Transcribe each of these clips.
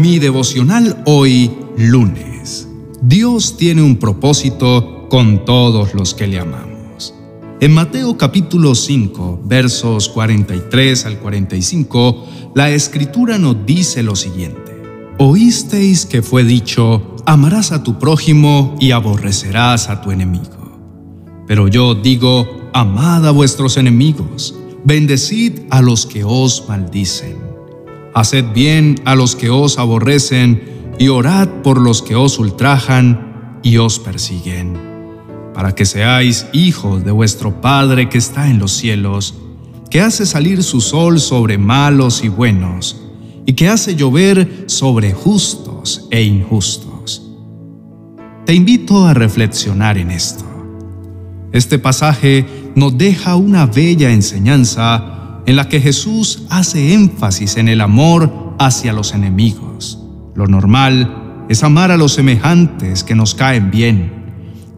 Mi devocional hoy, lunes. Dios tiene un propósito con todos los que le amamos. En Mateo capítulo 5, versos 43 al 45, la escritura nos dice lo siguiente. Oísteis que fue dicho, amarás a tu prójimo y aborrecerás a tu enemigo. Pero yo digo, amad a vuestros enemigos, bendecid a los que os maldicen Haced bien a los que os aborrecen y orad por los que os ultrajan y os persiguen, para que seáis hijos de vuestro Padre que está en los cielos, que hace salir su sol sobre malos y buenos, y que hace llover sobre justos e injustos. Te invito a reflexionar en esto. Este pasaje nos deja una bella enseñanza en la que Jesús hace énfasis en el amor hacia los enemigos. Lo normal es amar a los semejantes que nos caen bien.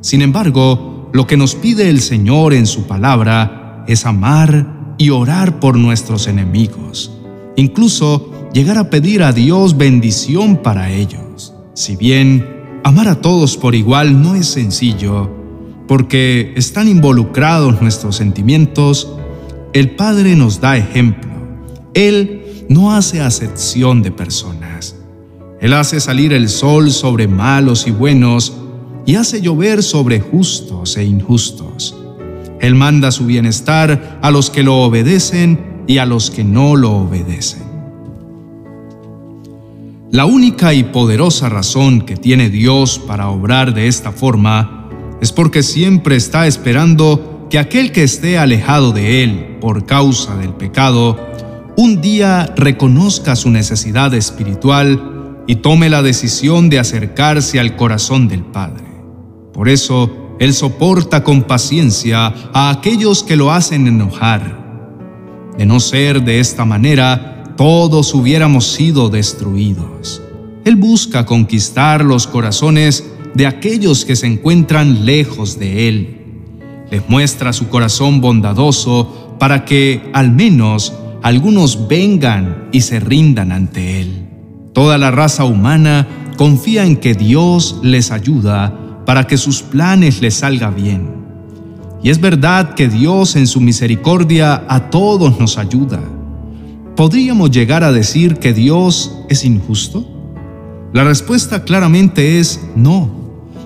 Sin embargo, lo que nos pide el Señor en su palabra es amar y orar por nuestros enemigos, incluso llegar a pedir a Dios bendición para ellos. Si bien amar a todos por igual no es sencillo, porque están involucrados nuestros sentimientos, el Padre nos da ejemplo. Él no hace acepción de personas. Él hace salir el sol sobre malos y buenos y hace llover sobre justos e injustos. Él manda su bienestar a los que lo obedecen y a los que no lo obedecen. La única y poderosa razón que tiene Dios para obrar de esta forma es porque siempre está esperando que aquel que esté alejado de Él por causa del pecado, un día reconozca su necesidad espiritual y tome la decisión de acercarse al corazón del Padre. Por eso, Él soporta con paciencia a aquellos que lo hacen enojar. De no ser de esta manera, todos hubiéramos sido destruidos. Él busca conquistar los corazones de aquellos que se encuentran lejos de Él les muestra su corazón bondadoso para que al menos algunos vengan y se rindan ante Él. Toda la raza humana confía en que Dios les ayuda para que sus planes les salga bien. Y es verdad que Dios en su misericordia a todos nos ayuda. ¿Podríamos llegar a decir que Dios es injusto? La respuesta claramente es no.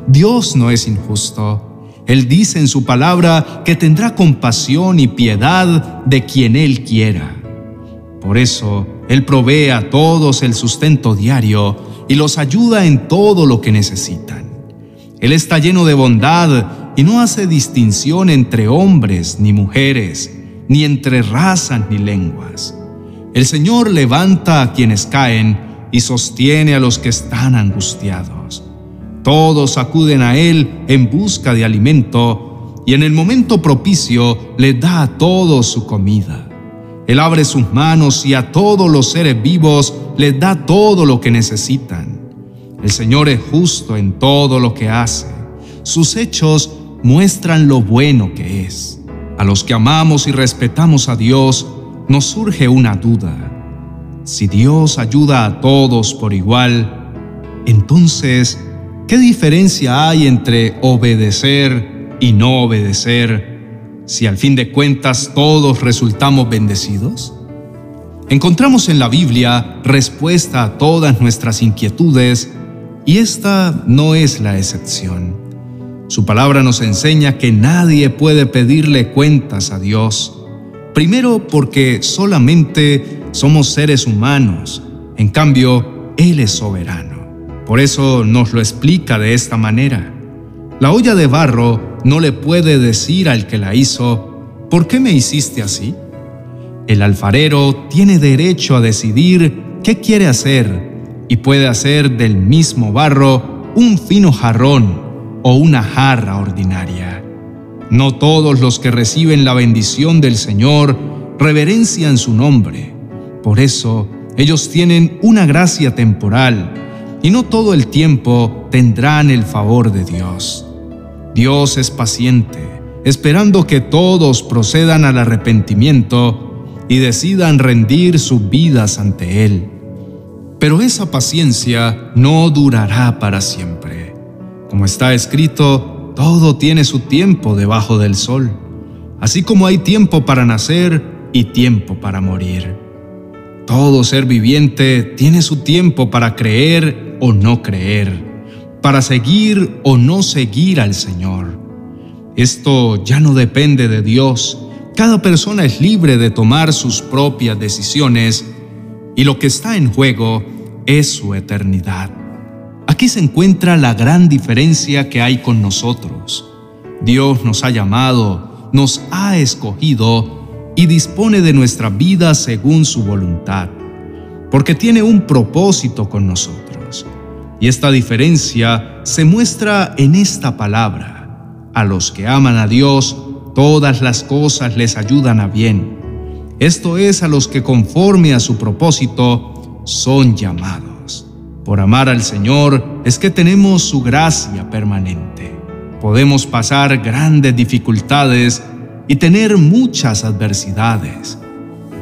Dios no es injusto. Él dice en su palabra que tendrá compasión y piedad de quien Él quiera. Por eso, Él provee a todos el sustento diario y los ayuda en todo lo que necesitan. Él está lleno de bondad y no hace distinción entre hombres ni mujeres, ni entre razas ni lenguas. El Señor levanta a quienes caen y sostiene a los que están angustiados. Todos acuden a Él en busca de alimento y en el momento propicio le da a todos su comida. Él abre sus manos y a todos los seres vivos les da todo lo que necesitan. El Señor es justo en todo lo que hace. Sus hechos muestran lo bueno que es. A los que amamos y respetamos a Dios nos surge una duda. Si Dios ayuda a todos por igual, entonces ¿Qué diferencia hay entre obedecer y no obedecer si al fin de cuentas todos resultamos bendecidos? Encontramos en la Biblia respuesta a todas nuestras inquietudes y esta no es la excepción. Su palabra nos enseña que nadie puede pedirle cuentas a Dios. Primero porque solamente somos seres humanos, en cambio, Él es soberano. Por eso nos lo explica de esta manera. La olla de barro no le puede decir al que la hizo, ¿por qué me hiciste así? El alfarero tiene derecho a decidir qué quiere hacer y puede hacer del mismo barro un fino jarrón o una jarra ordinaria. No todos los que reciben la bendición del Señor reverencian su nombre. Por eso ellos tienen una gracia temporal y no todo el tiempo tendrán el favor de Dios. Dios es paciente, esperando que todos procedan al arrepentimiento y decidan rendir sus vidas ante Él. Pero esa paciencia no durará para siempre. Como está escrito, todo tiene su tiempo debajo del sol, así como hay tiempo para nacer y tiempo para morir. Todo ser viviente tiene su tiempo para creer o no creer, para seguir o no seguir al Señor. Esto ya no depende de Dios. Cada persona es libre de tomar sus propias decisiones y lo que está en juego es su eternidad. Aquí se encuentra la gran diferencia que hay con nosotros. Dios nos ha llamado, nos ha escogido y dispone de nuestra vida según su voluntad, porque tiene un propósito con nosotros. Y esta diferencia se muestra en esta palabra. A los que aman a Dios, todas las cosas les ayudan a bien. Esto es a los que conforme a su propósito son llamados. Por amar al Señor es que tenemos su gracia permanente. Podemos pasar grandes dificultades y tener muchas adversidades,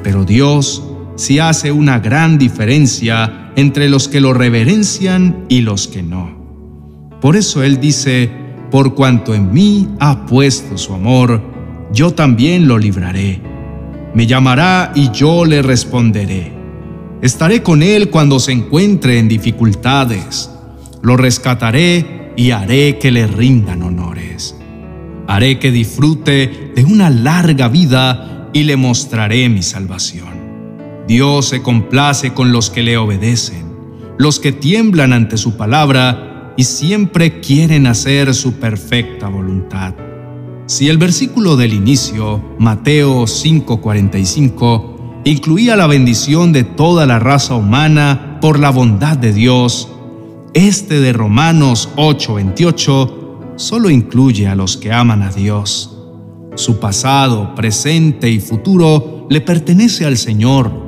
pero Dios sí hace una gran diferencia entre los que lo reverencian y los que no. Por eso Él dice, por cuanto en mí ha puesto su amor, yo también lo libraré. Me llamará y yo le responderé. Estaré con él cuando se encuentre en dificultades. Lo rescataré y haré que le rindan honores. Haré que disfrute de una larga vida y le mostraré mi salvación. Dios se complace con los que le obedecen, los que tiemblan ante su palabra y siempre quieren hacer su perfecta voluntad. Si el versículo del inicio, Mateo 5:45, incluía la bendición de toda la raza humana por la bondad de Dios, este de Romanos 8:28 solo incluye a los que aman a Dios. Su pasado, presente y futuro le pertenece al Señor.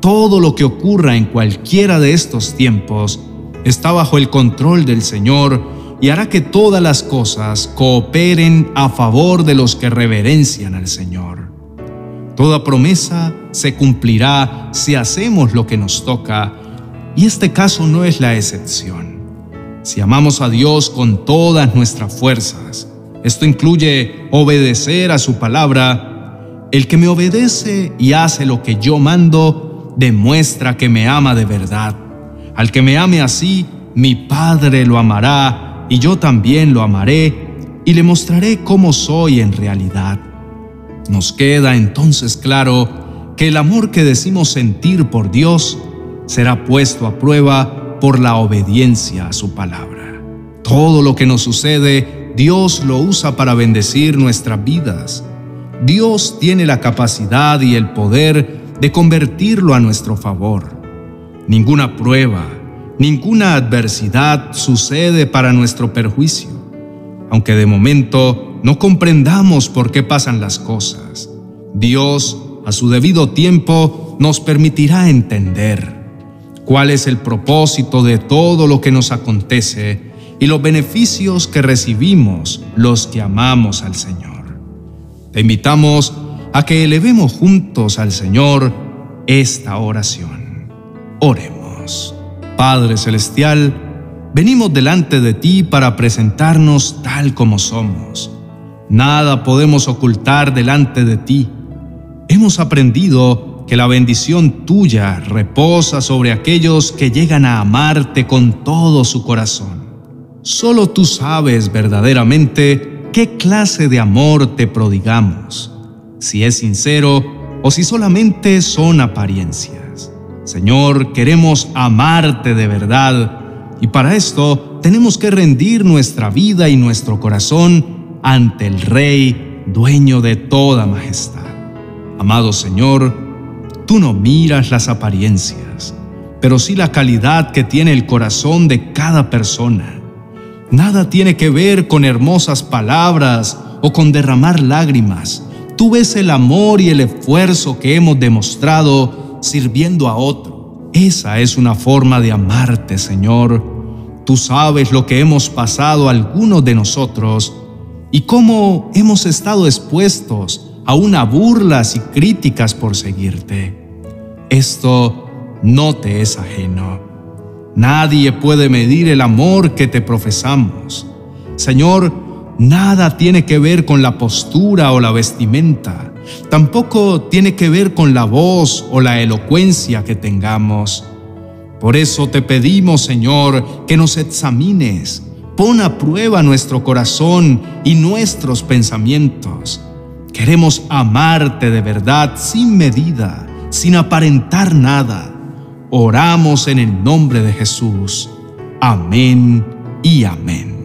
Todo lo que ocurra en cualquiera de estos tiempos está bajo el control del Señor y hará que todas las cosas cooperen a favor de los que reverencian al Señor. Toda promesa se cumplirá si hacemos lo que nos toca, y este caso no es la excepción. Si amamos a Dios con todas nuestras fuerzas, esto incluye obedecer a su palabra, el que me obedece y hace lo que yo mando, demuestra que me ama de verdad al que me ame así, mi Padre lo amará y yo también lo amaré y le mostraré cómo soy en realidad. Nos queda entonces claro que el amor que decimos sentir por Dios será puesto a prueba por la obediencia a su palabra. Todo lo que nos sucede, Dios lo usa para bendecir nuestras vidas. Dios tiene la capacidad y el poder de convertirlo a nuestro favor. Ninguna prueba, ninguna adversidad sucede para nuestro perjuicio, aunque de momento no comprendamos por qué pasan las cosas. Dios, a su debido tiempo, nos permitirá entender cuál es el propósito de todo lo que nos acontece y los beneficios que recibimos los que amamos al Señor. Te invitamos a que elevemos juntos al Señor esta oración. Oremos. Padre Celestial, venimos delante de ti para presentarnos tal como somos. Nada podemos ocultar delante de ti. Hemos aprendido que la bendición tuya reposa sobre aquellos que llegan a amarte con todo su corazón. Solo tú sabes verdaderamente qué clase de amor te prodigamos, si es sincero o si solamente son apariencias. Señor, queremos amarte de verdad y para esto tenemos que rendir nuestra vida y nuestro corazón ante el Rey, dueño de toda majestad. Amado Señor, tú no miras las apariencias, pero sí la calidad que tiene el corazón de cada persona. Nada tiene que ver con hermosas palabras o con derramar lágrimas. Tú ves el amor y el esfuerzo que hemos demostrado sirviendo a otro. Esa es una forma de amarte, Señor. Tú sabes lo que hemos pasado algunos de nosotros y cómo hemos estado expuestos a una burlas y críticas por seguirte. Esto no te es ajeno. Nadie puede medir el amor que te profesamos. Señor, nada tiene que ver con la postura o la vestimenta. Tampoco tiene que ver con la voz o la elocuencia que tengamos. Por eso te pedimos, Señor, que nos examines. Pon a prueba nuestro corazón y nuestros pensamientos. Queremos amarte de verdad sin medida, sin aparentar nada. Oramos en el nombre de Jesús. Amén y amén.